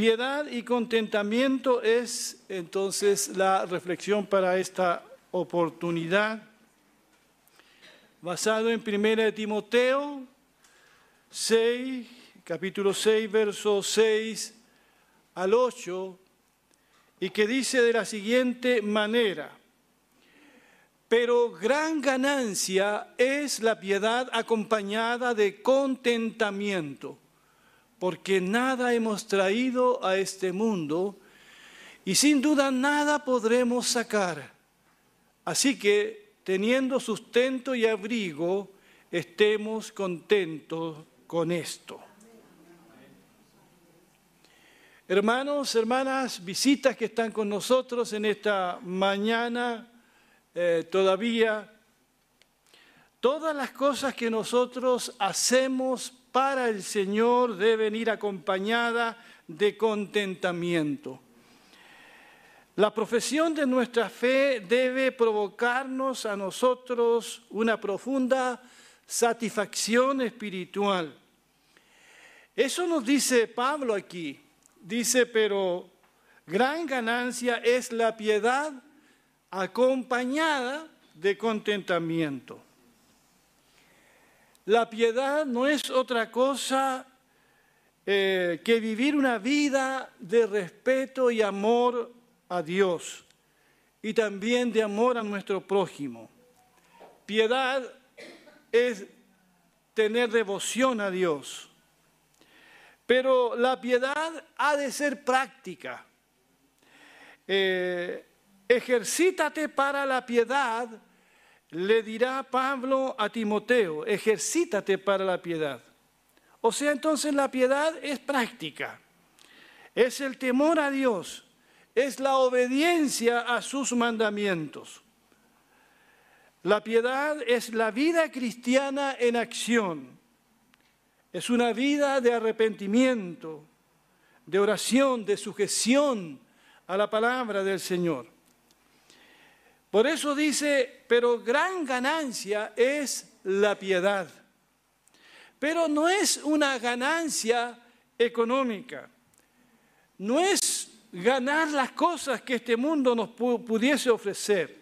Piedad y contentamiento es entonces la reflexión para esta oportunidad. Basado en 1 Timoteo 6, capítulo 6, versos 6 al 8, y que dice de la siguiente manera, pero gran ganancia es la piedad acompañada de contentamiento porque nada hemos traído a este mundo y sin duda nada podremos sacar. Así que, teniendo sustento y abrigo, estemos contentos con esto. Hermanos, hermanas, visitas que están con nosotros en esta mañana eh, todavía, todas las cosas que nosotros hacemos para el Señor deben ir acompañada de contentamiento. La profesión de nuestra fe debe provocarnos a nosotros una profunda satisfacción espiritual. Eso nos dice Pablo aquí. Dice, pero gran ganancia es la piedad acompañada de contentamiento. La piedad no es otra cosa eh, que vivir una vida de respeto y amor a Dios y también de amor a nuestro prójimo. Piedad es tener devoción a Dios. Pero la piedad ha de ser práctica. Eh, ejercítate para la piedad le dirá Pablo a Timoteo, ejercítate para la piedad. O sea, entonces la piedad es práctica, es el temor a Dios, es la obediencia a sus mandamientos. La piedad es la vida cristiana en acción, es una vida de arrepentimiento, de oración, de sujeción a la palabra del Señor. Por eso dice, pero gran ganancia es la piedad. Pero no es una ganancia económica. No es ganar las cosas que este mundo nos pudiese ofrecer.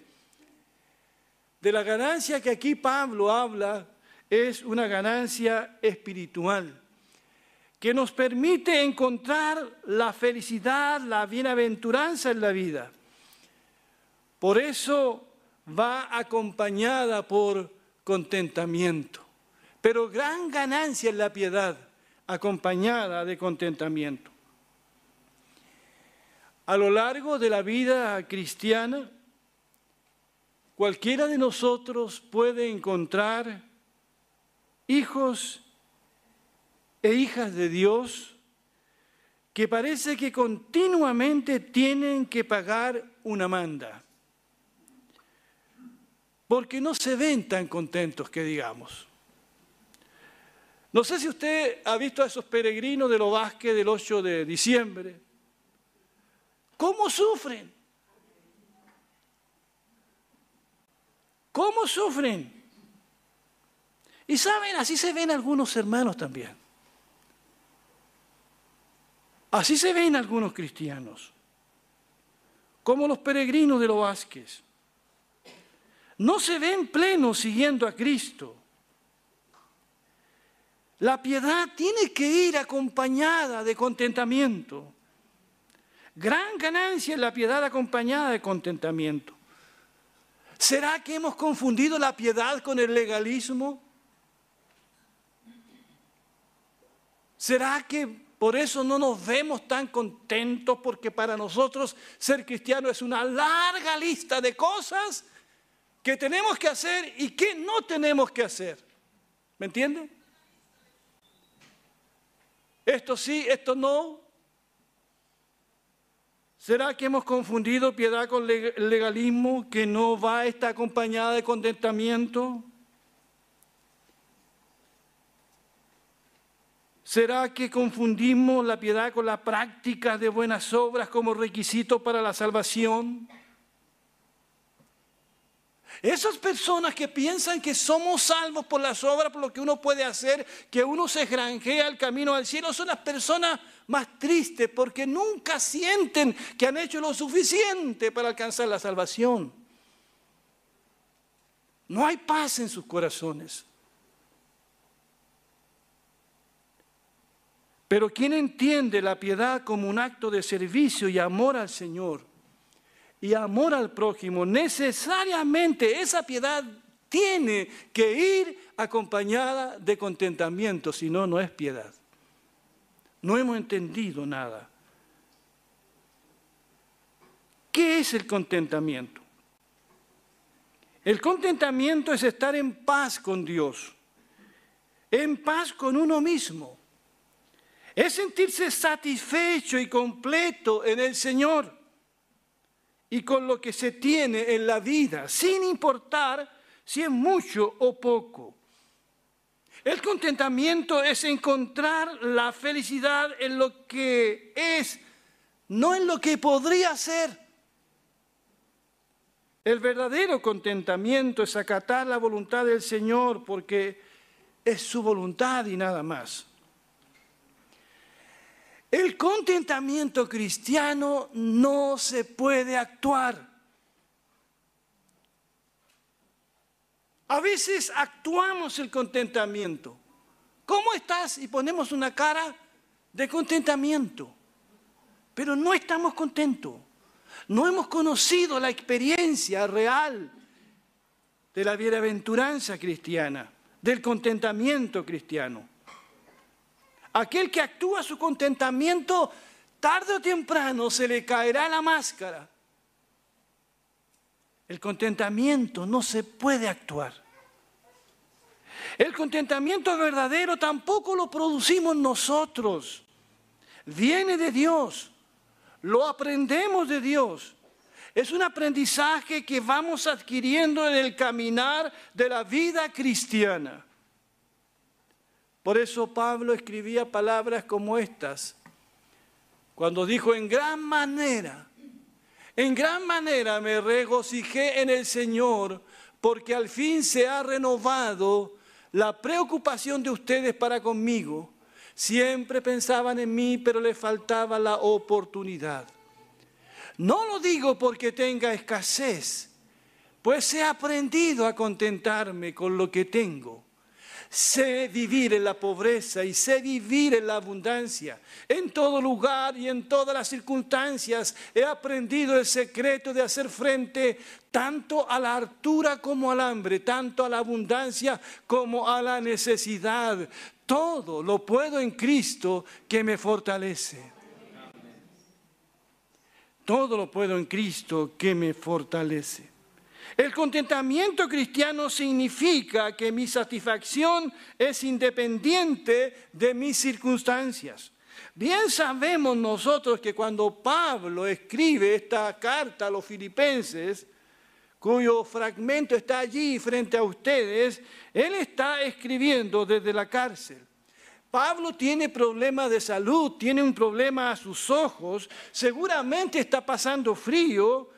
De la ganancia que aquí Pablo habla es una ganancia espiritual que nos permite encontrar la felicidad, la bienaventuranza en la vida. Por eso va acompañada por contentamiento. Pero gran ganancia es la piedad acompañada de contentamiento. A lo largo de la vida cristiana, cualquiera de nosotros puede encontrar hijos e hijas de Dios que parece que continuamente tienen que pagar una manda porque no se ven tan contentos que digamos. No sé si usted ha visto a esos peregrinos de los Vázquez del 8 de diciembre. ¿Cómo sufren? ¿Cómo sufren? Y saben, así se ven algunos hermanos también. Así se ven algunos cristianos, como los peregrinos de los Vázquez no se ven plenos siguiendo a Cristo. La piedad tiene que ir acompañada de contentamiento. Gran ganancia es la piedad acompañada de contentamiento. ¿Será que hemos confundido la piedad con el legalismo? ¿Será que por eso no nos vemos tan contentos? Porque para nosotros ser cristiano es una larga lista de cosas qué tenemos que hacer y qué no tenemos que hacer. ¿Me entiende? Esto sí, esto no. ¿Será que hemos confundido piedad con legalismo que no va a estar acompañada de contentamiento? ¿Será que confundimos la piedad con la práctica de buenas obras como requisito para la salvación? Esas personas que piensan que somos salvos por las obras, por lo que uno puede hacer, que uno se granjea el camino al cielo, son las personas más tristes porque nunca sienten que han hecho lo suficiente para alcanzar la salvación. No hay paz en sus corazones. Pero quien entiende la piedad como un acto de servicio y amor al Señor y amor al prójimo, necesariamente esa piedad tiene que ir acompañada de contentamiento, si no, no es piedad. No hemos entendido nada. ¿Qué es el contentamiento? El contentamiento es estar en paz con Dios, en paz con uno mismo es sentirse satisfecho y completo en el Señor y con lo que se tiene en la vida, sin importar si es mucho o poco. El contentamiento es encontrar la felicidad en lo que es, no en lo que podría ser. El verdadero contentamiento es acatar la voluntad del Señor porque es su voluntad y nada más. El contentamiento cristiano no se puede actuar. A veces actuamos el contentamiento. ¿Cómo estás? Y ponemos una cara de contentamiento. Pero no estamos contentos. No hemos conocido la experiencia real de la bienaventuranza cristiana, del contentamiento cristiano. Aquel que actúa su contentamiento, tarde o temprano se le caerá la máscara. El contentamiento no se puede actuar. El contentamiento verdadero tampoco lo producimos nosotros. Viene de Dios. Lo aprendemos de Dios. Es un aprendizaje que vamos adquiriendo en el caminar de la vida cristiana. Por eso Pablo escribía palabras como estas, cuando dijo, en gran manera, en gran manera me regocijé en el Señor, porque al fin se ha renovado la preocupación de ustedes para conmigo. Siempre pensaban en mí, pero les faltaba la oportunidad. No lo digo porque tenga escasez, pues he aprendido a contentarme con lo que tengo Sé vivir en la pobreza y sé vivir en la abundancia. En todo lugar y en todas las circunstancias he aprendido el secreto de hacer frente tanto a la altura como al hambre, tanto a la abundancia como a la necesidad. Todo lo puedo en Cristo que me fortalece. Todo lo puedo en Cristo que me fortalece. El contentamiento cristiano significa que mi satisfacción es independiente de mis circunstancias. Bien sabemos nosotros que cuando Pablo escribe esta carta a los filipenses, cuyo fragmento está allí frente a ustedes, él está escribiendo desde la cárcel. Pablo tiene problemas de salud, tiene un problema a sus ojos, seguramente está pasando frío,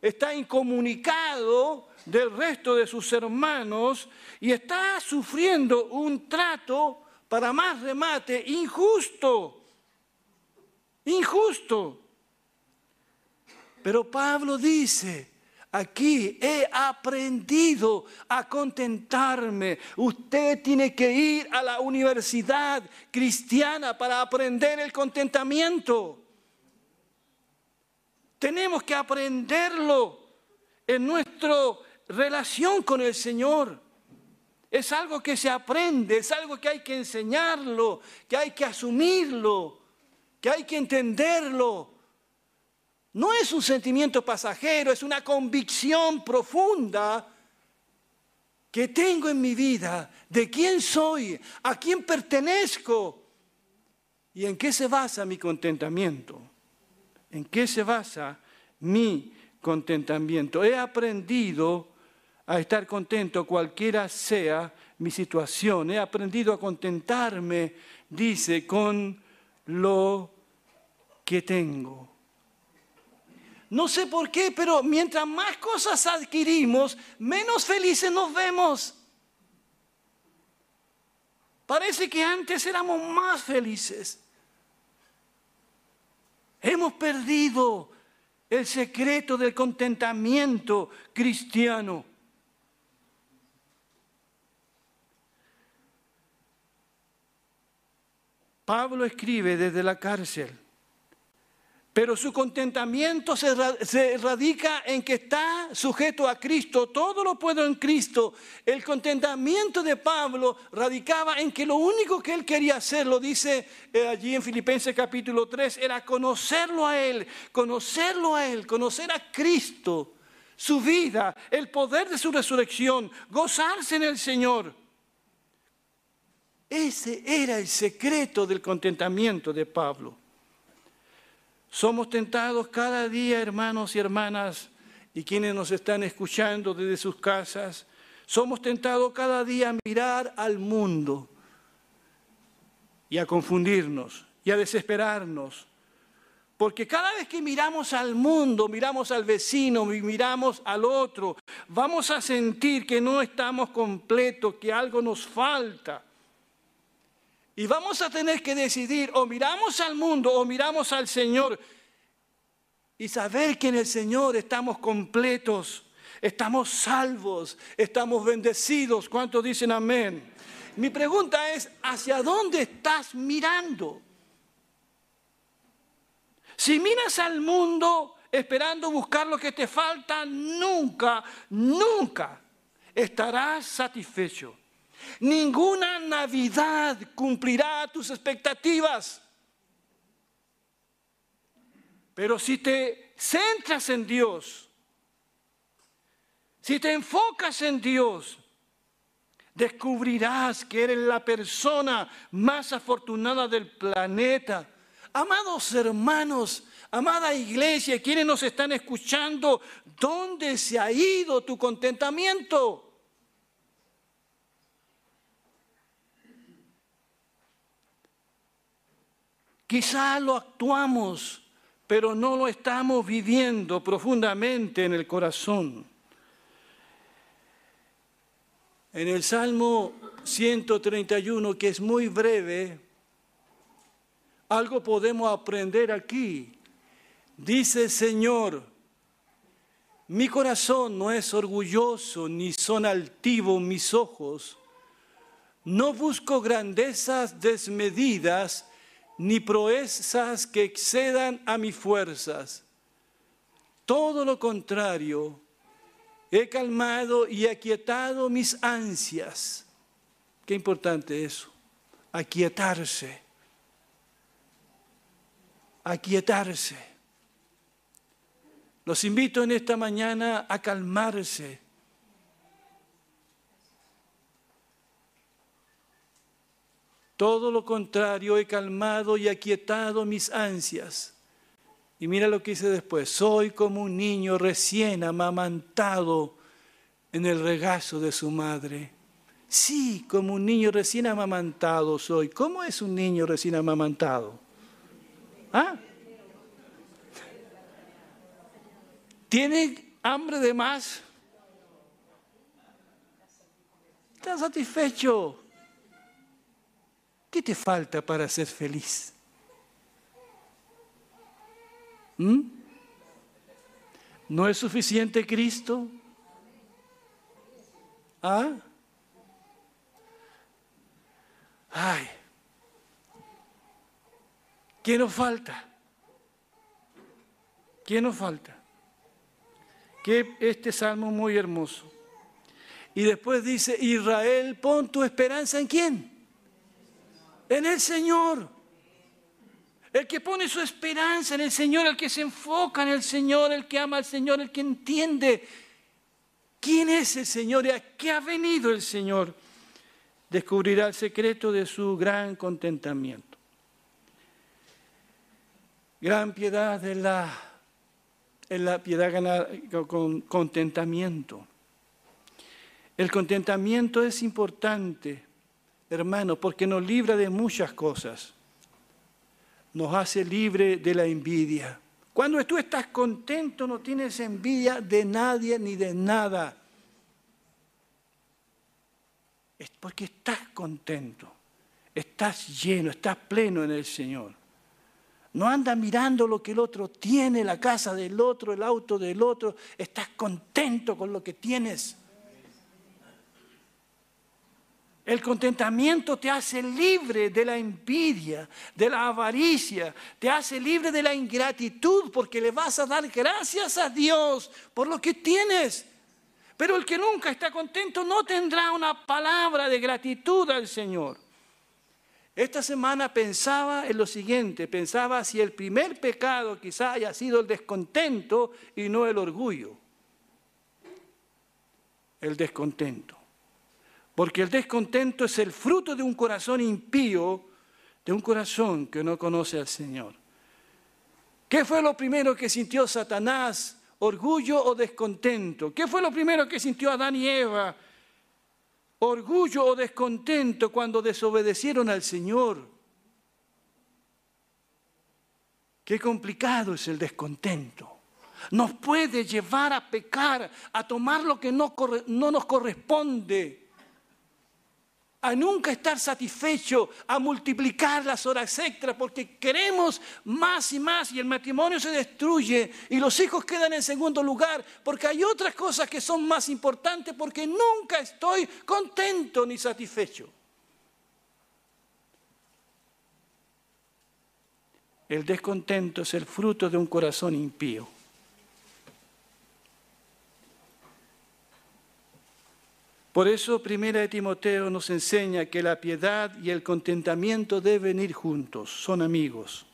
está incomunicado del resto de sus hermanos y está sufriendo un trato, para más remate, injusto. Injusto. Pero Pablo dice, aquí he aprendido a contentarme. Usted tiene que ir a la universidad cristiana para aprender el contentamiento. Tenemos que aprenderlo en nuestra relación con el Señor. Es algo que se aprende, es algo que hay que enseñarlo, que hay que asumirlo, que hay que entenderlo. No es un sentimiento pasajero, es una convicción profunda que tengo en mi vida de quién soy, a quién pertenezco y en qué se basa mi contentamiento. ¿En qué se basa mi contentamiento? He aprendido a estar contento cualquiera sea mi situación. He aprendido a contentarme, dice, con lo que tengo. No sé por qué, pero mientras más cosas adquirimos, menos felices nos vemos. Parece que antes éramos más felices. Hemos perdido el secreto del contentamiento cristiano. Pablo escribe desde la cárcel pero su contentamiento se, radica en que está sujeto a Cristo, todo lo puedo en Cristo. El contentamiento de Pablo radicaba en que lo único que él quería hacer, lo dice eh, allí en Filipenses capítulo 3, era conocerlo a Él, conocerlo a Él, conocer a Cristo, su vida, el poder de su resurrección, gozarse en el Señor. Ese era el secreto del contentamiento de Pablo. Somos tentados cada día, hermanos y hermanas, y quienes nos están escuchando desde sus casas, somos tentados cada día a mirar al mundo y a confundirnos y a desesperarnos. Porque cada vez que miramos al mundo, miramos al vecino y miramos al otro, vamos a sentir que no estamos completos, que algo nos falta. Y vamos a tener que decidir o miramos al mundo o miramos al Señor y saber que en el Señor estamos completos, estamos salvos, estamos bendecidos. ¿Cuántos dicen amén? Mi pregunta es, ¿hacia dónde estás mirando? Si miras al mundo esperando buscar lo que te falta, nunca, nunca estarás satisfecho. Ninguna Navidad cumplirá tus expectativas. Pero si te centras en Dios, si te enfocas en Dios, descubrirás que eres la persona más afortunada del planeta. Amados hermanos, amada iglesia, quienes nos están escuchando, ¿dónde se ha ido tu contentamiento? Quizá lo actuamos, pero no lo estamos viviendo profundamente en el corazón. En el Salmo 131, que es muy breve, algo podemos aprender aquí. Dice Señor, mi corazón no es orgulloso, ni son altivos mis ojos. No busco grandezas desmedidas, ni proezas que excedan a mis fuerzas. Todo lo contrario, he calmado y aquietado mis ansias. Qué importante eso, aquietarse, aquietarse. Los invito en esta mañana a calmarse Todo lo contrario, he calmado y aquietado mis ansias. Y mira lo que dice después, soy como un niño recién amamantado en el regazo de su madre. Sí, como un niño recién amamantado soy. ¿Cómo es un niño recién amamantado? ¿Ah? ¿Tiene hambre de más? ¿Está satisfecho? ¿Qué te falta para ser feliz? ¿Mm? ¿No es suficiente Cristo? ¿Ah? Ay, ¿qué nos falta? ¿Qué nos falta? Que este salmo muy hermoso. Y después dice, Israel, pon tu esperanza en quién? En el Señor. El que pone su esperanza en el Señor, el que se enfoca en el Señor, el que ama al Señor, el que entiende quién es el Señor y a qué ha venido el Señor, descubrirá el secreto de su gran contentamiento. Gran piedad es la, es la piedad con contentamiento. El contentamiento es importante hermano, porque nos libra de muchas cosas. Nos hace libre de la envidia. Cuando tú estás contento no tienes envidia de nadie ni de nada. Es porque estás contento, estás lleno, estás pleno en el Señor. No andas mirando lo que el otro tiene, la casa del otro, el auto del otro. Estás contento con lo que tienes. El contentamiento te hace libre de la envidia, de la avaricia, te hace libre de la ingratitud porque le vas a dar gracias a Dios por lo que tienes. Pero el que nunca está contento no tendrá una palabra de gratitud al Señor. Esta semana pensaba en lo siguiente, pensaba si el primer pecado quizá haya sido el descontento y no el orgullo. El descontento. Porque el descontento es el fruto de un corazón impío, de un corazón que no conoce al Señor. ¿Qué fue lo primero que sintió Satanás? ¿Orgullo o descontento? ¿Qué fue lo primero que sintió Adán y Eva? ¿Orgullo o descontento cuando desobedecieron al Señor? Qué complicado es el descontento. Nos puede llevar a pecar, a tomar lo que no, no nos corresponde a nunca estar satisfecho, a multiplicar las horas extras porque queremos más y más y el matrimonio se destruye y los hijos quedan en segundo lugar porque hay otras cosas que son más importantes porque nunca estoy contento ni satisfecho. El descontento es el fruto de un corazón impío. Por eso Primera de Timoteo nos enseña que la piedad y el contentamiento deben ir juntos, son amigos.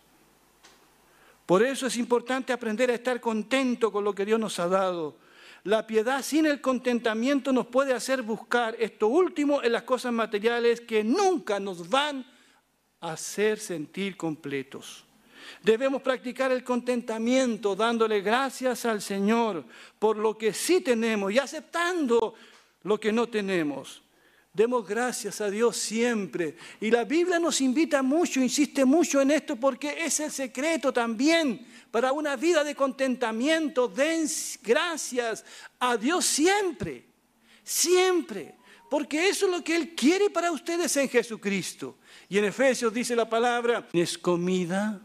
Por eso es importante aprender a estar contento con lo que Dios nos ha dado. La piedad sin el contentamiento nos puede hacer buscar esto último en las cosas materiales que nunca nos van a hacer sentir completos. Debemos practicar el contentamiento dándole gracias al Señor por lo que sí tenemos y aceptando lo que no tenemos. Demos gracias a Dios siempre. Y la Biblia nos invita mucho, insiste mucho en esto porque es el secreto también para una vida de contentamiento. Den gracias a Dios siempre, siempre. Porque eso es lo que Él quiere para ustedes en Jesucristo. Y en Efesios dice la palabra, es comida,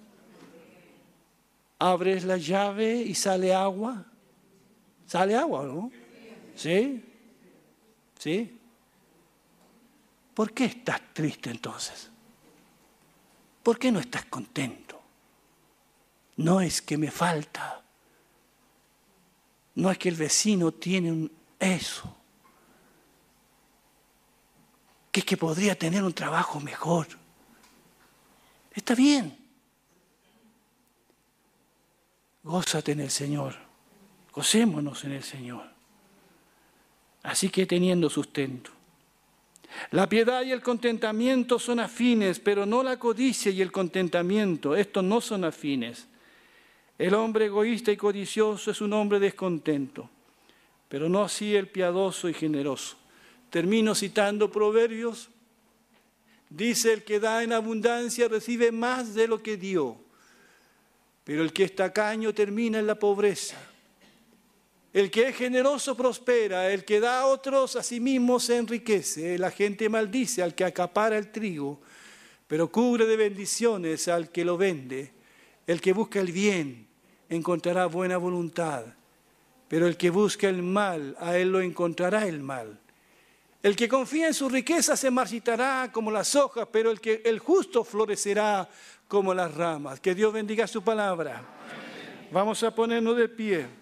abres la llave y sale agua. Sale agua, ¿no? ¿Sí? ¿Sí? ¿Por qué estás triste entonces? ¿Por qué no estás contento? No es que me falta. No es que el vecino tiene un eso. Que es que podría tener un trabajo mejor. Está bien. Gózate en el Señor. Gocémonos en el Señor. Así que teniendo sustento. La piedad y el contentamiento son afines, pero no la codicia y el contentamiento. Estos no son afines. El hombre egoísta y codicioso es un hombre descontento, pero no así el piadoso y generoso. Termino citando Proverbios. Dice, el que da en abundancia recibe más de lo que dio, pero el que es tacaño termina en la pobreza. El que es generoso prospera, el que da a otros a sí mismo se enriquece. La gente maldice al que acapara el trigo, pero cubre de bendiciones al que lo vende. El que busca el bien encontrará buena voluntad, pero el que busca el mal, a él lo encontrará el mal. El que confía en su riqueza se marchitará como las hojas, pero el, que, el justo florecerá como las ramas. Que Dios bendiga su palabra. Vamos a ponernos de pie.